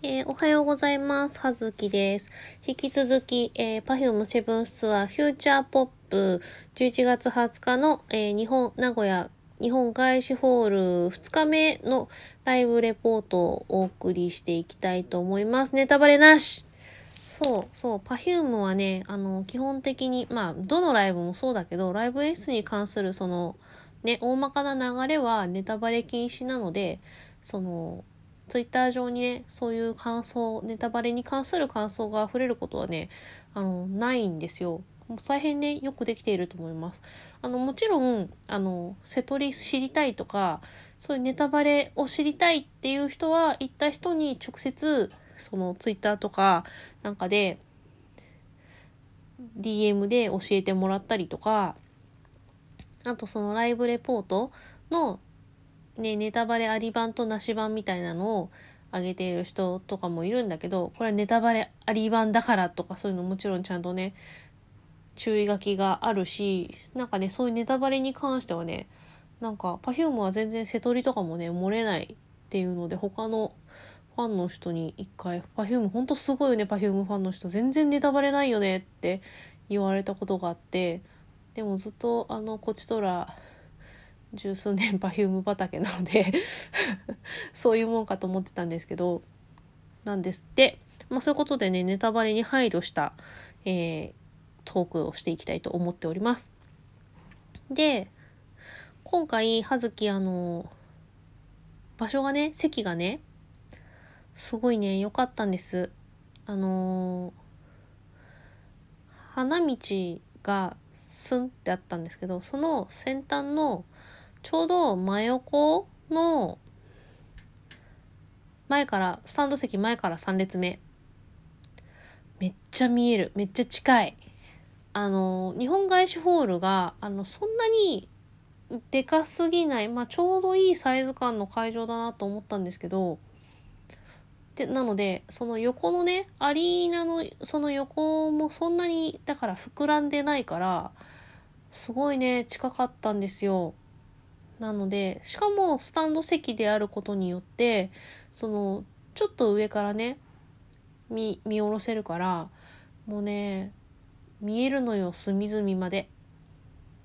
えー、おはようございます。はずきです。引き続き、えー、Perfume セブンスツアーフューチャーポップ11月20日の、えー、日本、名古屋、日本外資ホール2日目のライブレポートをお送りしていきたいと思います。ネタバレなしそう、そう、Perfume はね、あの、基本的に、まあ、どのライブもそうだけど、ライブ演出に関するその、ね、大まかな流れはネタバレ禁止なので、その、ツイッター上にね、そういう感想、ネタバレに関する感想が溢れることはね、あの、ないんですよ。大変ね、よくできていると思います。あの、もちろん、あの、瀬戸り知りたいとか、そういうネタバレを知りたいっていう人は、行った人に直接、そのツイッターとかなんかで、DM で教えてもらったりとか、あとそのライブレポートのね、ネタバレあり版となし版みたいなのを上げている人とかもいるんだけど、これはネタバレあり版だからとかそういうのもちろんちゃんとね、注意書きがあるし、なんかね、そういうネタバレに関してはね、なんか Perfume は全然瀬戸りとかもね、漏れないっていうので、他のファンの人に一回、Perfume ほんとすごいよね、Perfume ファンの人。全然ネタバレないよねって言われたことがあって、でもずっとあの、こちとら、十数年 Perfume 畑なので そういうもんかと思ってたんですけど、なんですって。まあそういうことでね、ネタバレに配慮した、えー、トークをしていきたいと思っております。で、今回、葉月あの、場所がね、席がね、すごいね、良かったんです。あの花道がスンってあったんですけど、その先端のちょうど真横の前から、スタンド席前から3列目。めっちゃ見える。めっちゃ近い。あの、日本外資ホールが、あの、そんなにでかすぎない、まあ、ちょうどいいサイズ感の会場だなと思ったんですけど、で、なので、その横のね、アリーナの、その横もそんなに、だから膨らんでないから、すごいね、近かったんですよ。なので、しかもスタンド席であることによって、その、ちょっと上からね、見、見下ろせるから、もうね、見えるのよ、隅々まで。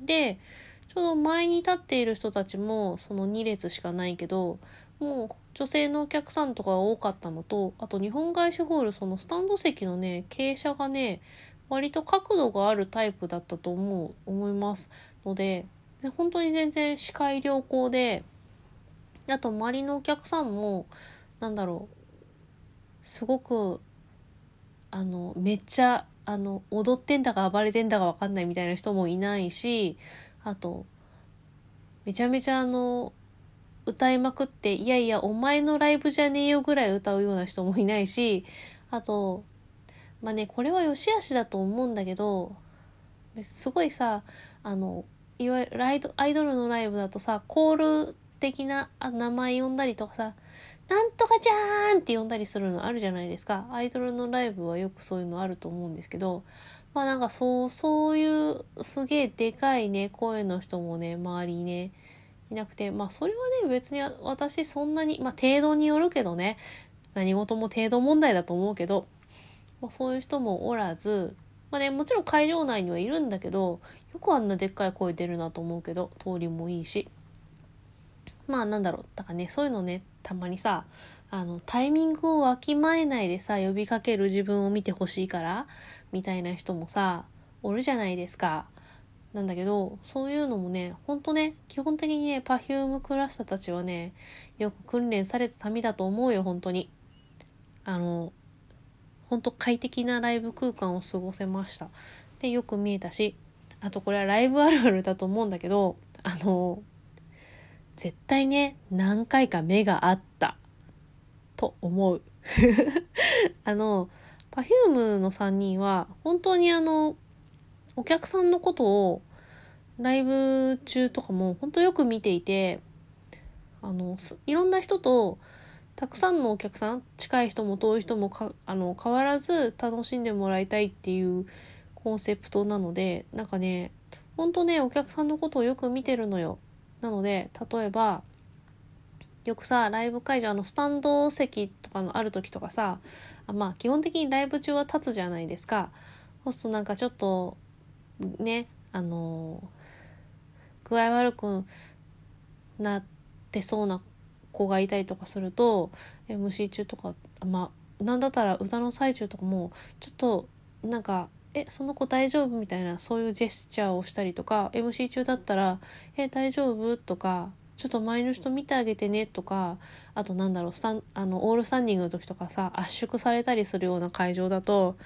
で、ちょうど前に立っている人たちも、その2列しかないけど、もう女性のお客さんとかが多かったのと、あと日本外資ホール、そのスタンド席のね、傾斜がね、割と角度があるタイプだったと思う、思います。ので、で本当に全然視界良好で、あと周りのお客さんも、なんだろう、すごく、あの、めっちゃ、あの、踊ってんだか暴れてんだかわかんないみたいな人もいないし、あと、めちゃめちゃあの、歌いまくって、いやいや、お前のライブじゃねえよぐらい歌うような人もいないし、あと、まあね、これは良し悪しだと思うんだけど、すごいさ、あの、いわゆるアイドアイドルのライブだとさ、コール的な名前呼んだりとかさ、なんとかじゃーんって呼んだりするのあるじゃないですか。アイドルのライブはよくそういうのあると思うんですけど、まあなんかそう、そういうすげえでかいね、声の人もね、周りにね、いなくて、まあそれはね、別に私そんなに、まあ程度によるけどね、何事も程度問題だと思うけど、まあ、そういう人もおらず、まあね、もちろん会場内にはいるんだけど、よくあんなでっかい声出るなと思うけど、通りもいいし。まあなんだろう。だからね、そういうのね、たまにさ、あの、タイミングをわきまえないでさ、呼びかける自分を見てほしいから、みたいな人もさ、おるじゃないですか。なんだけど、そういうのもね、ほんとね、基本的にね、パフュームクラスターたちはね、よく訓練された民だと思うよ、本当に。あの、ほんと快適なライブ空間を過ごせました。で、よく見えたし、あとこれはライブあるあるだと思うんだけど、あの、絶対ね、何回か目があった、と思う。あの、Perfume の3人は、本当にあの、お客さんのことを、ライブ中とかも本当よく見ていて、あの、いろんな人とたくさんのお客さん近い人も遠い人もかあの変わらず楽しんでもらいたいっていうコンセプトなのでなんかねほんとねお客さんのことをよく見てるのよなので例えばよくさ、ライブ会場、の、スタンド席とかのある時とかさ、あまあ、基本的にライブ中は立つじゃないですか。そうするとなんかちょっと、ね、あの、具合悪くなってそうな子がいたりとかすると、MC 中とか、まあ、なんだったら歌の最中とかも、ちょっと、なんか、え、その子大丈夫？みたいな、そういうジェスチャーをしたりとか、MC 中だったら、え、大丈夫？とか、ちょっと前の人見てあげてねとか、あとなんだろう、スタン、あの、オールスタンディングの時とかさ、圧縮されたりするような会場だと、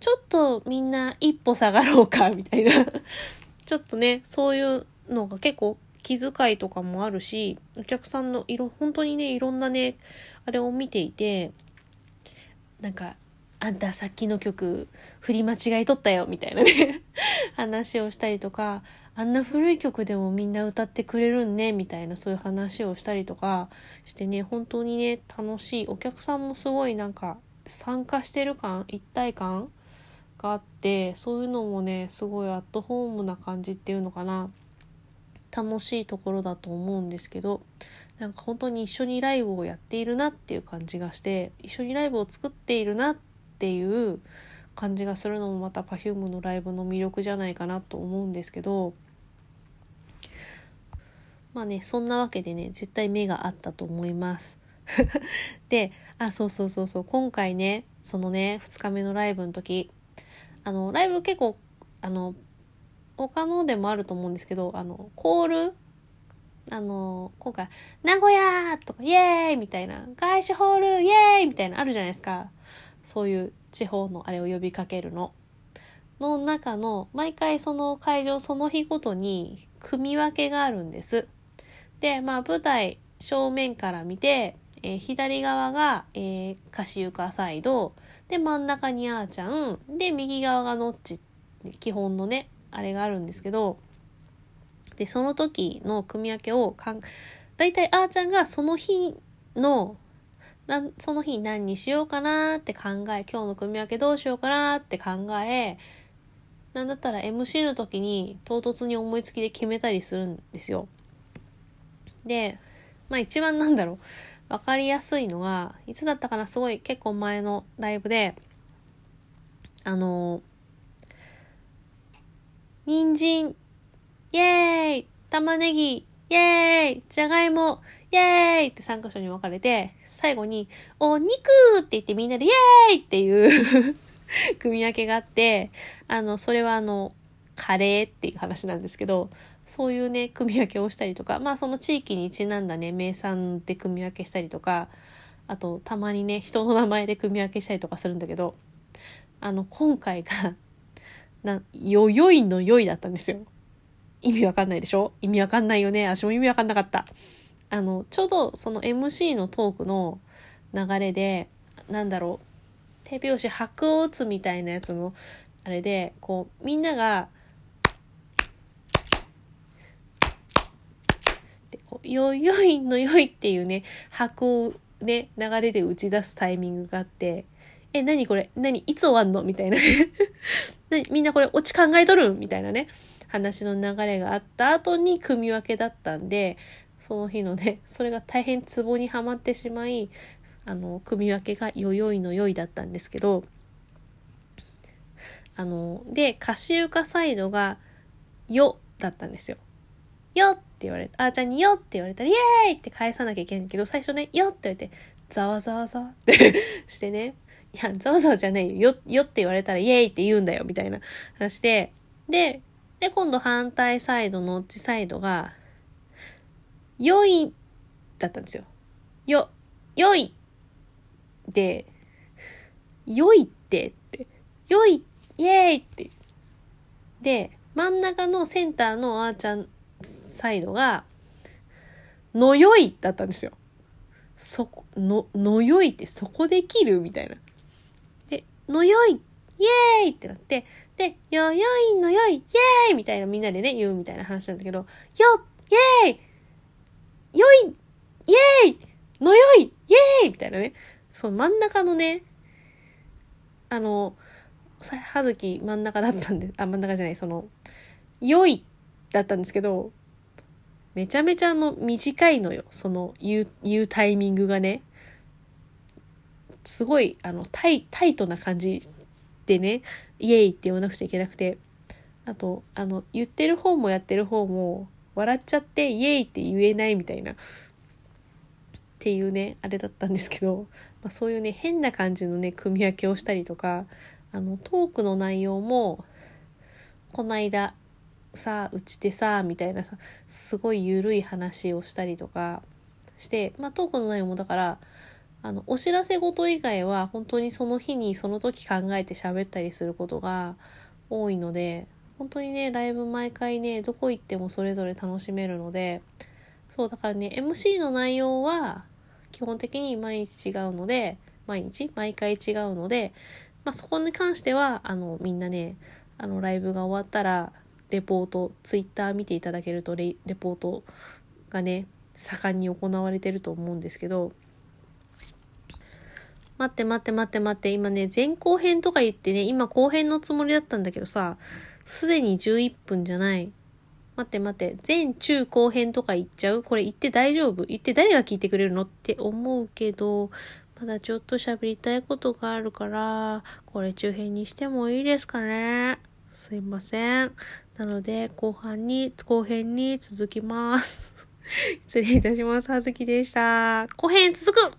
ちょっとみんな一歩下がろうか、みたいな。ちょっとね、そういうのが結構気遣いとかもあるし、お客さんの色、本当にね、いろんなね、あれを見ていて、なんか、あんたさっきの曲振り間違いとったよみたいなね。話をしたりとかあんな古い曲でもみんな歌ってくれるんねみたいなそういう話をしたりとかしてね本当にね楽しい。お客さんもすごいなんか参加してる感一体感があってそういうのもねすごいアットホームな感じっていうのかな。楽しいところだと思うんですけどなんか本当に一緒にライブをやっているなっていう感じがして一緒にライブを作っているなってっていう感じがするのもまた Perfume のライブの魅力じゃないかなと思うんですけどまあねそんなわけでね絶対目があったと思います であそうそうそうそう今回ねそのね2日目のライブの時あのライブ結構あの他のでもあると思うんですけどあのコールあの今回「名古屋!」とか「イエーイ!」みたいな「外資ホールイエーイ!」みたいなあるじゃないですかそういう地方のあれを呼びかけるの。の中の毎回その会場その日ごとに組み分けがあるんです。で、まあ舞台正面から見て、えー、左側が、えー、カシユカサイド、で真ん中にあーちゃん、で右側がノッチ、基本のね、あれがあるんですけど、で、その時の組み分けをかん、だいたいあーちゃんがその日のなその日何にしようかなって考え、今日の組み分けどうしようかなって考え、なんだったら MC の時に唐突に思いつきで決めたりするんですよ。で、まあ一番なんだろう、わかりやすいのが、いつだったかな、すごい結構前のライブで、あの、人参、イエーイ玉ねぎ、イエーイじゃがいも、イエーイって3箇所に分かれて、最後に、お肉って言ってみんなでイエーイっていう 組み分けがあって、あの、それはあの、カレーっていう話なんですけど、そういうね、組み分けをしたりとか、まあその地域にちなんだね、名産で組み分けしたりとか、あと、たまにね、人の名前で組み分けしたりとかするんだけど、あの、今回が、な、よよいのよいだったんですよ。意味わかんないでしょ？意味わかんないよね？私も意味わかんなかった。あの、ちょうどその MC のトークの流れで、なんだろう、手拍子拍を打つみたいなやつの、あれで、こう、みんなが、でこうよよいのよいっていうね、拍をね、流れで打ち出すタイミングがあって、え、なにこれ？何いつ終わんの？みたいなね。みんなこれオチ考えとる？みたいなね。話の流れがあった後に組み分けだったんで、その日のね、それが大変ツボにはまってしまい、あの、組み分けがよよいのよいだったんですけど、あの、で、カシウカサイドが、よだったんですよ。よって言われて、あーちゃんによって言われたら、イエーイって返さなきゃいけないけど、最初ね、よって言われて、ざわざわざわって してね、いや、ざわざわじゃないよ。よ、よって言われたら、イエーイって言うんだよ、みたいな話で、で、で、今度反対サイドのちサイドが、良いだったんですよ。よ、良いで、良いってって、良い、イエーイって。で、真ん中のセンターのあーちゃんサイドが、のよいだったんですよ。そこ、の、のよいってそこできるみたいな。で、のよい、イエーイってなって、で、よよいのよい、イエーイみたいなみんなでね、言うみたいな話なんだけど、よ、イエーイよい、イエーイのよい、イエーイみたいなね。そう、真ん中のね、あの、はずき真ん中だったんで、あ、真ん中じゃない、その、良いだったんですけど、めちゃめちゃあの短いのよ。その言う、言うタイミングがね。すごい、あの、タイ、タイトな感じでね、イエイって言わなくちゃいけなくて。あと、あの、言ってる方もやってる方も、笑っちゃってイエイって言えないみたいな。っていうね、あれだったんですけど、まあ、そういうね、変な感じのね、組み分けをしたりとか、あの、トークの内容も、この間、さあうちでさあみたいなさすごい緩い話をしたりとかしてまあトークの内容もだからあのお知らせ事以外は本当にその日にその時考えて喋ったりすることが多いので本当にねライブ毎回ねどこ行ってもそれぞれ楽しめるのでそうだからね MC の内容は基本的に毎日違うので毎日毎回違うのでまあそこに関してはあのみんなねあのライブが終わったらレポート、ツイッター見ていただけるとレレポートがね、盛んに行われてると思うんですけど、待って待って待って待って、今ね、前後編とか言ってね、今後編のつもりだったんだけどさ、すでに11分じゃない。待って待って、前中後編とか言っちゃう？これ言って大丈夫？言って誰が聞いてくれるの？って思うけど、まだちょっと喋りたいことがあるから、これ中編にしてもいいですかね？すいません。なので、後半に、後編に続きます。失礼いたします。はずきでした。後編続く